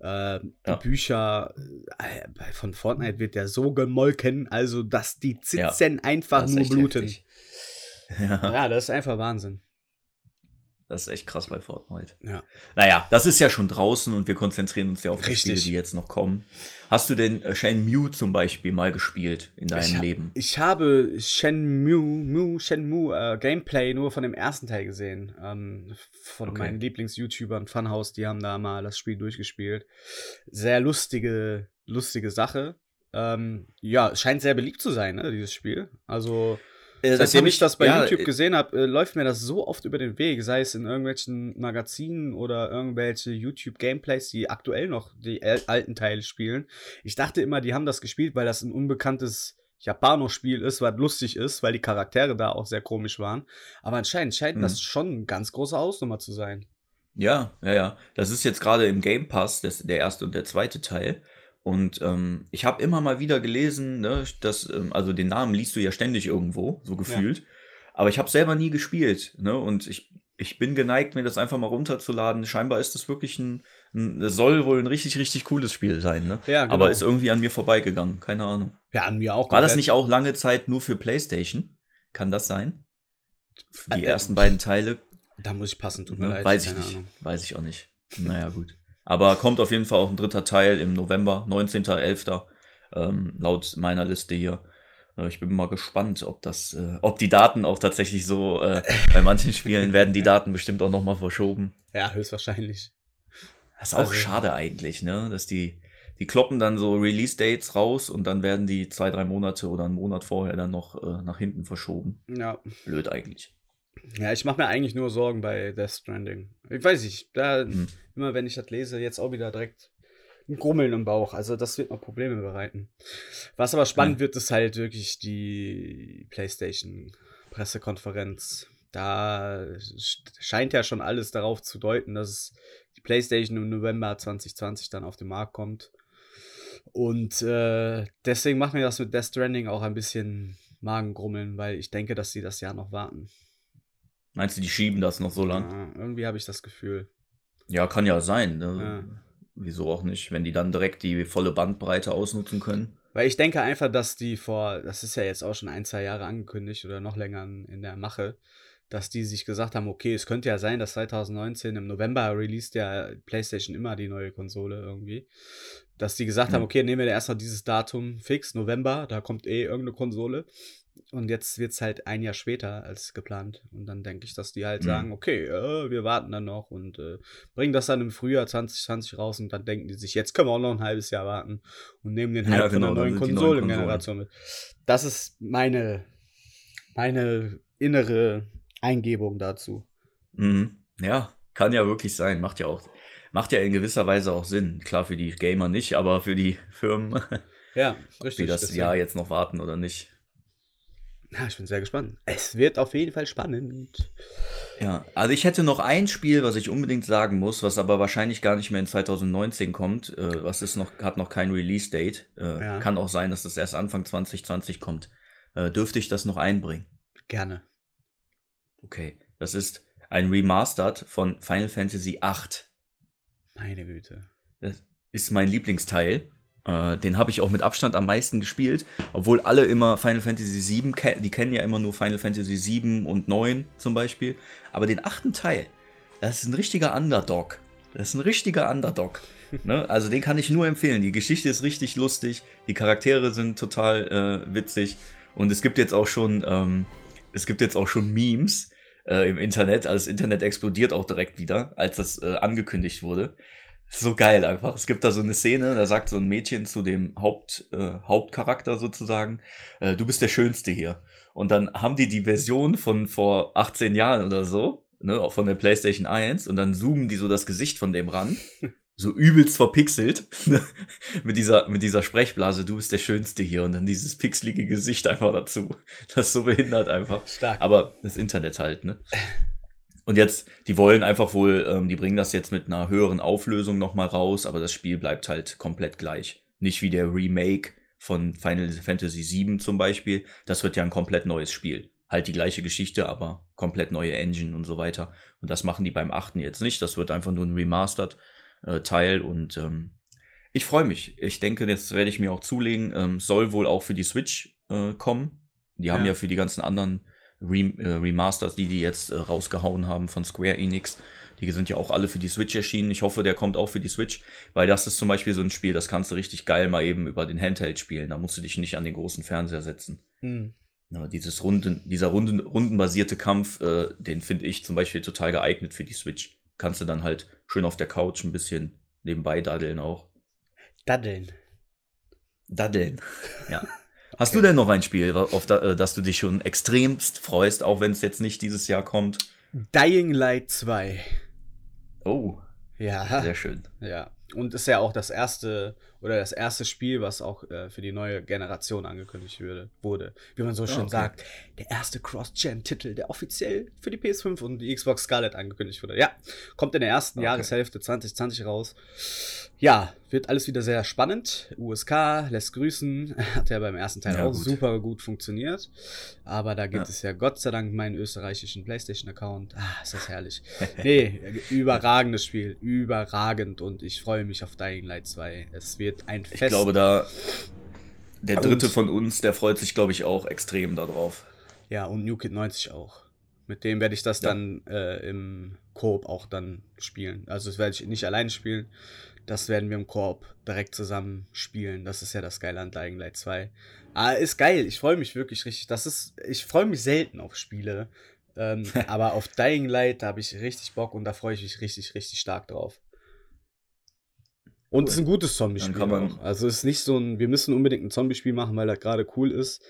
Äh, die Ja. Bücher äh, bei- von Fortnite wird ja so gemolken, also dass die Ja, Zitzen einfach Das ist nur bluten. *laughs* Ja, Ja, das ist einfach Wahnsinn. Das ist echt krass bei Fortnite. Ja. Naja, das ist ja schon draußen und wir konzentrieren uns ja auf die Richtig. Spiele, die jetzt noch kommen. Hast du denn äh, Shenmue zum Beispiel mal gespielt in deinem Ich Leben? Ich habe Shenmue, Mu, Shenmue äh, Gameplay nur von dem ersten Teil gesehen. Ähm, von Okay. meinen Lieblings-YouTubern Funhouse, die haben da mal das Spiel durchgespielt. Sehr lustige, lustige Sache. Ähm, ja, scheint sehr beliebt zu sein, ne, dieses Spiel. Also, Äh, seitdem ich das bei ja, YouTube äh, gesehen habe, äh, läuft mir das so oft über den Weg, sei es in irgendwelchen Magazinen oder irgendwelche YouTube-Gameplays, die aktuell noch die al- alten Teile spielen. Ich dachte immer, die haben das gespielt, weil das ein unbekanntes Japano-Spiel ist, was lustig ist, weil die Charaktere da auch sehr komisch waren. Aber anscheinend scheint Mhm. das schon eine ganz große Hausnummer zu sein. Ja, ja, ja. Das ist jetzt gerade im Game Pass, das, der erste und der zweite Teil. Und ähm, ich habe immer mal wieder gelesen, ne, dass, ähm, also den Namen liest du ja ständig irgendwo, so gefühlt. Aber ich habe selber nie gespielt, ne? Und ich, ich bin geneigt, mir das einfach mal runterzuladen. Scheinbar ist das wirklich ein, ein das soll wohl ein richtig, richtig cooles Spiel sein, ne? Ja, genau. Aber ist irgendwie an mir vorbeigegangen, keine Ahnung. Ja, an mir auch. War das komplett. nicht auch lange Zeit nur für PlayStation? Kann das sein? Die Äh, ersten beiden Teile Da muss ich passen, tut mir Ne, leid. Weiß ich nicht. Ahnung. Weiß ich auch nicht. *laughs* Naja, gut. Aber kommt auf jeden Fall auch ein dritter Teil im November, 19.11. Ähm, laut meiner Liste hier. Äh, Ich bin mal gespannt, ob das, äh, ob die Daten auch tatsächlich so, äh, bei manchen Spielen werden die Daten bestimmt auch nochmal verschoben. Ja, höchstwahrscheinlich. Das ist auch Also- schade eigentlich, ne? Dass die, die kloppen dann so Release-Dates raus und dann werden die zwei, drei Monate oder einen Monat vorher dann noch äh, nach hinten verschoben. Ja. Blöd eigentlich. Ja, ich mache mir eigentlich nur Sorgen bei Death Stranding. Ich weiß nicht, da Hm. immer wenn ich das lese, jetzt auch wieder direkt ein Grummeln im Bauch. Also das wird noch Probleme bereiten. Was aber spannend Hm. wird, ist halt wirklich die PlayStation Pressekonferenz. Da sch- scheint ja schon alles darauf zu deuten, dass die PlayStation im November 2020 dann auf den Markt kommt. Und äh, deswegen macht mir das mit Death Stranding auch ein bisschen Magengrummeln, weil ich denke, dass sie das Jahr noch warten. Meinst du, die schieben das noch so lang? Ja, irgendwie habe ich das Gefühl. Ja, kann ja sein. Ne? Ja. Wieso auch nicht, wenn die dann direkt die volle Bandbreite ausnutzen können. Weil ich denke einfach, dass die vor, das ist ja jetzt auch schon ein, zwei Jahre angekündigt oder noch länger in der Mache, dass die sich gesagt haben, okay, es könnte ja sein, dass 2019 im November released ja PlayStation immer die neue Konsole irgendwie. Dass die gesagt haben, Mhm. okay, nehmen wir erstmal dieses Datum fix, November, da kommt eh irgendeine Konsole. Und jetzt wird es halt ein Jahr später als geplant. Und dann denke ich, dass die halt Mhm. sagen, okay, äh, wir warten dann noch und äh, bringen das dann im Frühjahr 2020 raus und dann denken die sich, jetzt können wir auch noch ein halbes Jahr warten und nehmen den Ja, genau, von der dann neuen die Konsolengeneration mit. Das ist meine, meine innere Eingebung dazu. Mhm. Ja, kann ja wirklich sein. Macht ja auch, macht ja in gewisser Weise auch Sinn. Klar, für die Gamer nicht, aber für die Firmen, *laughs* Ja, die richtig. das deswegen. Jahr jetzt noch warten oder nicht. Ja, ich bin sehr gespannt. Es wird auf jeden Fall spannend. Ja, also ich hätte noch ein Spiel, was ich unbedingt sagen muss, was aber wahrscheinlich gar nicht mehr in 2019 kommt. Äh, was ist noch, hat noch kein Release-Date. Äh, Ja. Kann auch sein, dass das erst Anfang 2020 kommt. Äh, dürfte ich das noch einbringen? Gerne. Okay. Das ist ein Remastered von Final Fantasy VIII. Meine Güte. Das ist mein Lieblingsteil. Äh, den habe ich auch mit Abstand am meisten gespielt, obwohl alle immer Final Fantasy VII, ke die kennen ja immer nur Final Fantasy VII und 9 zum Beispiel. Aber den achten Teil, das ist ein richtiger Underdog. Das ist ein richtiger Underdog. *laughs* ne? Also den kann ich nur empfehlen. Die Geschichte ist richtig lustig, die Charaktere sind total äh, witzig und es gibt jetzt auch schon, ähm, es gibt jetzt auch schon Memes äh, im Internet. Also das Internet explodiert auch direkt wieder, als das äh, angekündigt wurde. So geil einfach. Es gibt da so eine Szene, da sagt so ein Mädchen zu dem Haupt, äh, Hauptcharakter sozusagen, äh, du bist der Schönste hier. Und dann haben die die Version von vor 18 Jahren oder so, ne, auch von der PlayStation 1, und dann zoomen die so das Gesicht von dem ran, *laughs* so übelst verpixelt, mit dieser, mit dieser Sprechblase, du bist der Schönste hier, und dann dieses pixelige Gesicht einfach dazu. Das so behindert einfach. Stark. Aber das Internet halt, ne? Und jetzt, die wollen einfach wohl, ähm, die bringen das jetzt mit einer höheren Auflösung nochmal raus, aber das Spiel bleibt halt komplett gleich. Nicht wie der Remake von Final Fantasy VII zum Beispiel. Das wird ja ein komplett neues Spiel. Halt die gleiche Geschichte, aber komplett neue Engine und so weiter. Und das machen die beim achten jetzt nicht. Das wird einfach nur ein Remastered äh, Teil und ähm, ich freue mich. Ich denke, jetzt werde ich mir auch zulegen. Ähm, soll wohl auch für die Switch äh, kommen. Die haben Ja. ja für die ganzen anderen Remasters, die die jetzt äh, rausgehauen haben von Square Enix, die sind ja auch alle für die Switch erschienen. Ich hoffe, der kommt auch für die Switch, weil das ist zum Beispiel so ein Spiel, das kannst du richtig geil mal eben über den Handheld spielen. Da musst du dich nicht an den großen Fernseher setzen. Hm. Ja, dieses Runden, dieser Runden, rundenbasierte Kampf, äh, den finde ich zum Beispiel total geeignet für die Switch. Kannst du dann halt schön auf der Couch ein bisschen nebenbei daddeln auch. Daddeln. Daddeln. Ja. *laughs* Hast du denn noch ein Spiel, auf äh, das du dich schon extremst freust, auch wenn es jetzt nicht dieses Jahr kommt? Dying Light 2. Oh, Ja. sehr schön. Ja. Und ist ja auch das erste oder das erste Spiel, was auch äh, für die neue Generation angekündigt würde, wurde. Wie man so schön okay. sagt, der erste Cross-Gen-Titel, der offiziell für die PS5 und die Xbox Scarlet angekündigt wurde. Ja, kommt in der ersten Okay. Jahreshälfte 2020 raus. Ja, wird alles wieder sehr spannend. USK lässt grüßen. *laughs* Hat ja beim ersten Teil Ja, auch gut. super gut funktioniert. Aber da gibt Ja. es ja Gott sei Dank meinen österreichischen PlayStation-Account. Ah, ist das herrlich. *laughs* Nee, überragendes Spiel. Überragend. Und ich freue mich auf Dying Light 2. Es wird ein Ich Fest. glaube, da der Und- dritte von uns, der freut sich, glaube ich, auch extrem darauf. Ja, und New Kid 90 auch. Mit dem werde ich das Ja. dann äh, im Koop auch dann spielen. Also das werde ich nicht alleine spielen. Das werden wir im Koop direkt zusammen spielen. Das ist ja das Geile an Dying Light 2. Ah, ist geil. Ich freue mich wirklich richtig. Das ist, ich freue mich selten auf Spiele. Ähm, *laughs* aber auf Dying Light, da habe ich richtig Bock und da freue ich mich richtig, richtig stark drauf. Und es ist ein gutes Zombie-Spiel. Also es ist nicht so ein, wir müssen unbedingt ein Zombie-Spiel machen, weil das gerade cool ist.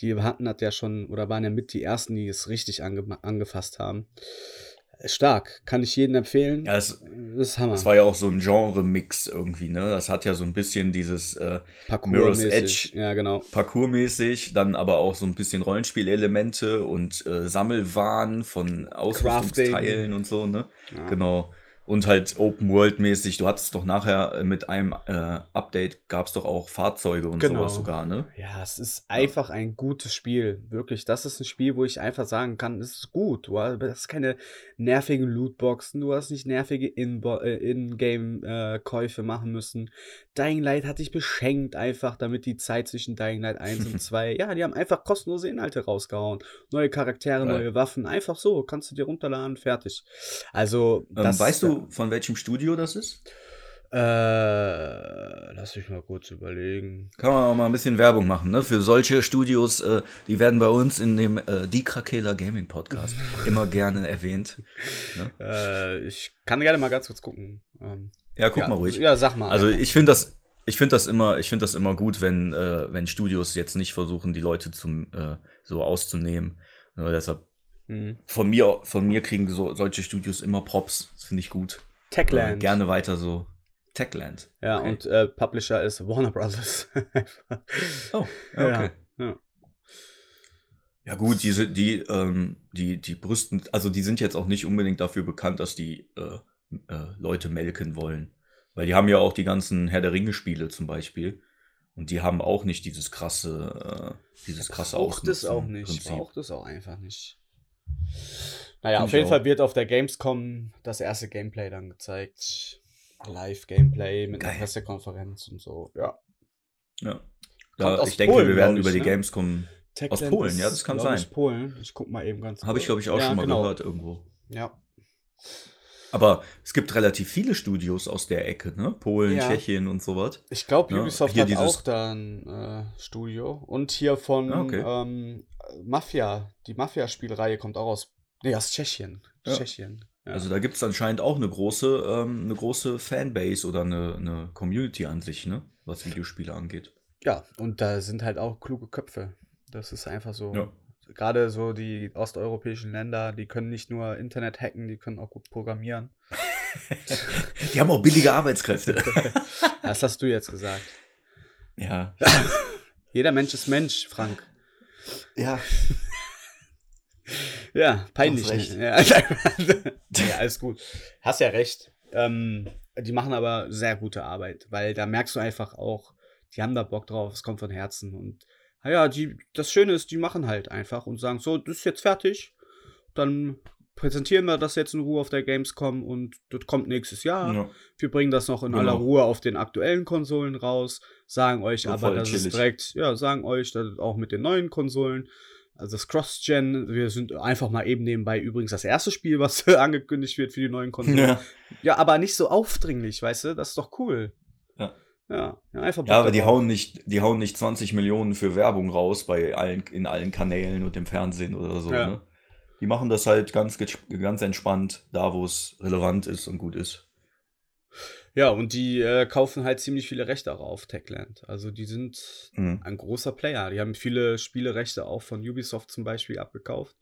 Die hatten das ja schon, oder waren ja mit die ersten, die es richtig ange angefasst haben. Stark, kann ich jedem empfehlen. Ja, es, das ist Hammer. das war ja auch so ein Genre-Mix irgendwie, ne? Das hat ja so ein bisschen dieses äh, Mirror's. Edge. Ja, genau. Parkourmäßig, dann aber auch so ein bisschen Rollenspielelemente und äh, Sammelwahn von Ausrüstungsteilen und so, ne? Ja. Genau. Und halt Open World mäßig. Du hattest doch nachher äh, mit einem äh, Update gab es doch auch Fahrzeuge und Genau. sowas sogar, ne? Ja, es ist einfach ein gutes Spiel. Wirklich, das ist ein Spiel, wo ich einfach sagen kann, es ist gut. Du hast, keine nervigen Lootboxen, du hast nicht nervige äh, In-Game-Käufe machen müssen. Dying Light hat dich beschenkt einfach, damit die Zeit zwischen Dying Light 1 und *laughs* 2, ja, die haben einfach kostenlose Inhalte rausgehauen. Neue Charaktere, Geil. neue Waffen, einfach so, kannst du dir runterladen, fertig. Also, Ähm, das weißt du, von welchem Studio das ist? Äh, lass mich mal kurz überlegen. Kann man auch mal ein bisschen Werbung machen, ne? Für solche Studios, äh, die werden bei uns in dem äh, Die Krakela Gaming Podcast *laughs* immer gerne erwähnt. Äh, ich kann gerne mal ganz kurz gucken. Ähm, Ja, guck ja, mal ruhig. Ja, sag mal. Also ich finde das, ich finde das immer, ich finde das immer gut, wenn, äh, wenn Studios jetzt nicht versuchen, die Leute zum äh, so auszunehmen. Nur deshalb Mhm. von mir, von mir kriegen so, solche Studios immer Props. Das finde ich gut. Äh, Techland. gerne weiter so. Techland. Ja, Okay. und äh, Publisher ist Warner Brothers. *laughs* Oh, ja, okay. ja. Ja gut, diese, die, ähm, die, die Brüsten, also die sind jetzt auch nicht unbedingt dafür bekannt, dass die äh, äh, Leute melken wollen. Weil die haben ja auch die ganzen Herr der Ringe-Spiele zum Beispiel. Und die haben auch nicht dieses krasse, äh, dieses krasse Braucht es auch nicht. Ausnutzen-Prinzip. Braucht es auch einfach nicht. Naja, auf jeden. Fall wird auf der Gamescom das erste Gameplay dann gezeigt. Live-Gameplay mit einer Geil. Pressekonferenz und so. Ja. Ja. Ja, aus ich denke, Polen, wir werden ich, über die ne? Gamescom. Techland Polen, ist, ja, das kann sein. Ich Polen. Ich guck mal eben ganz Habe ich, glaube ich, auch Ja, schon mal genau. gehört irgendwo. Ja. Aber es gibt relativ viele Studios aus der Ecke, ne? Polen, Ja. Tschechien und sowas. Ich glaube, Ja, Ubisoft hier hat auch da ein äh, Studio. Und hier von Ah, okay. ähm, Mafia, die Mafia-Spielreihe kommt auch aus, nee, aus Tschechien. Ja. Tschechien. Ja. Also da gibt es anscheinend auch eine große, ähm, eine große Fanbase oder eine, eine Community an sich, ne? Was Videospiele angeht. ja, und da sind halt auch kluge Köpfe. Das ist einfach so. Ja. Gerade so die osteuropäischen Länder, die können nicht nur Internet hacken, die können auch gut programmieren. *laughs* Die haben auch billige Arbeitskräfte. *laughs* Das hast du jetzt gesagt. ja. *laughs* Jeder Mensch ist Mensch, Frank. Ja. Ja, peinlich. Ja, ja, alles gut. Hast ja recht. Ähm, die machen aber sehr gute Arbeit, weil da merkst du einfach auch, die haben da Bock drauf, es kommt von Herzen. Und naja, die, das Schöne ist, die machen halt einfach und sagen, so, das ist jetzt fertig. Dann präsentieren wir das jetzt in Ruhe auf der Gamescom und das kommt nächstes Jahr. ja. Wir bringen das noch in Genau. aller Ruhe auf den aktuellen Konsolen raus, sagen euch So aber, dass es direkt, ja, sagen euch dass auch mit den neuen Konsolen, also das Cross-Gen, wir sind einfach mal eben nebenbei übrigens das erste Spiel, was *laughs* angekündigt wird für die neuen Konsolen. Ja. Ja. aber nicht so aufdringlich, weißt du, das ist doch cool. Ja. Ja, ja einfach Ja, aber die drauf. hauen nicht, die hauen nicht 20 Millionen für Werbung raus bei allen, in allen Kanälen und im Fernsehen oder so. Ja. Ne? Die machen das halt ganz, ganz entspannt, da wo es relevant ist und gut ist. Ja, und die äh, kaufen halt ziemlich viele Rechte auch auf Techland. Also die sind Mhm. ein großer Player. Die haben viele Spielerechte auch von Ubisoft zum Beispiel abgekauft.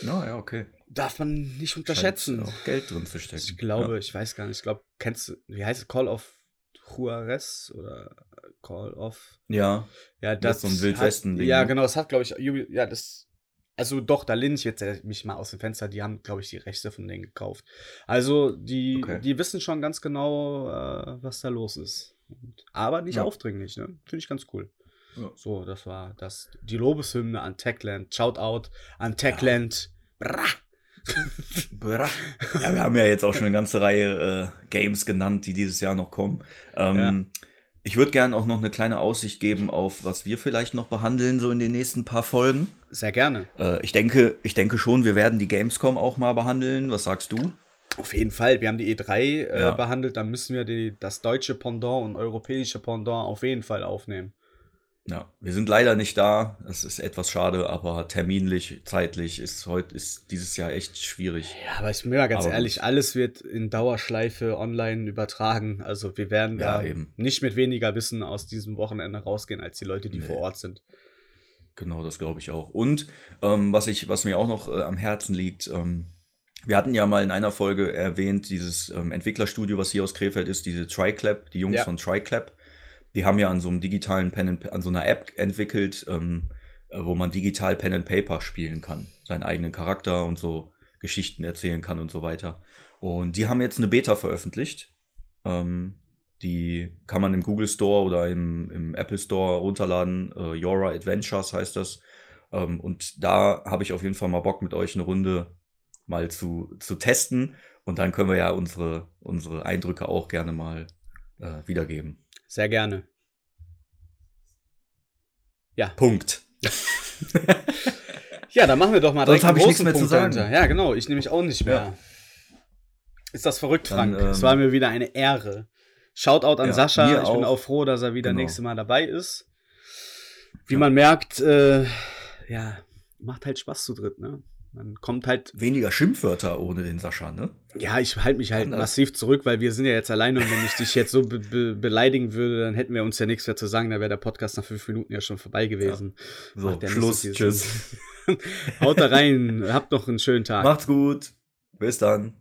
Ja, ja, okay. Darf man nicht unterschätzen. Scheint auch Geld drin zu stecken. Ich glaube, ich weiß gar nicht, ich glaube, kennst du, wie heißt es, Call of Juarez oder Call of, Ja. ja, Das ist so ein Wildwesten-Ding, hat, Ja, ne? genau, das hat, glaube ich, Ubi, ja, das, also doch, da lehne ich jetzt äh, mich mal aus dem Fenster, die haben, glaube ich, die Rechte von denen gekauft. Also, die, Okay. die wissen schon ganz genau, äh, was da los ist. Und, aber nicht Ja. aufdringlich, ne? Finde ich ganz cool. Ja. So, das war das, die Lobeshymne an Techland. Shout out an Techland. Bra. Bra. Ja, wir haben ja jetzt auch schon eine ganze Reihe äh, Games genannt, die dieses Jahr noch kommen. Ähm, Ich würde gerne auch noch eine kleine Aussicht geben auf, was wir vielleicht noch behandeln, so in den nächsten paar Folgen. Sehr gerne. Äh, ich, denke, ich denke schon, wir werden die Gamescom auch mal behandeln. Was sagst du? Auf jeden Fall. Wir haben die E3 äh, Ja. behandelt, dann müssen wir die, das deutsche Pendant und europäische Pendant auf jeden Fall aufnehmen. Ja, wir sind leider nicht da. Das ist etwas schade, aber terminlich, zeitlich ist heute ist dieses Jahr echt schwierig. Ja, aber ich bin mal ganz Aber ehrlich, alles wird in Dauerschleife online übertragen. Also wir werden Ja, da eben. nicht mit weniger Wissen aus diesem Wochenende rausgehen, als die Leute, die Nee. vor Ort sind. Genau, das glaube ich auch. Und ähm, was ich, was mir auch noch äh, am Herzen liegt, ähm, wir hatten ja mal in einer Folge erwähnt, dieses ähm, Entwicklerstudio, was hier aus Krefeld ist, diese TriClap, die Jungs Ja. von TriClap, die haben ja an so einem digitalen Pen and, an so einer App entwickelt, ähm, äh, wo man digital Pen and Paper spielen kann, seinen eigenen Charakter und so Geschichten erzählen kann und so weiter. Und die haben jetzt eine Beta veröffentlicht. Ähm, die kann man im Google Store oder im, im Apple Store runterladen. Äh, Yora Adventures heißt das. Ähm, und da habe ich auf jeden Fall mal Bock, mit euch eine Runde mal zu, zu testen. Und dann können wir ja unsere, unsere Eindrücke auch gerne mal äh, wiedergeben. Sehr gerne. Ja. Punkt. Ja, dann machen wir doch mal Sonst direkt hab einen ich nichts großen mehr zu Punkt sagen. dahinter. Ja, genau, ich nämlich auch nicht mehr. Ja. Ist das verrückt, Dann, Frank? es ähm, war mir wieder eine Ehre. Shoutout an ja, Sascha. Ich bin auch. auch froh, dass er wieder Genau. nächstes Mal dabei ist. Wie Ja. man merkt, äh, ja, macht halt Spaß zu dritt, ne? Man kommt halt, Weniger Schimpfwörter ohne den Sascha, ne? ja, ich halte mich halt Anders. massiv zurück, weil wir sind ja jetzt alleine und wenn ich dich jetzt so be be beleidigen würde, dann hätten wir uns ja nichts mehr zu sagen, da wäre der Podcast nach fünf Minuten ja schon vorbei gewesen. So, Macht ja Schluss, tschüss. *laughs* Haut da rein, habt noch einen schönen Tag. Macht's gut. Bis dann.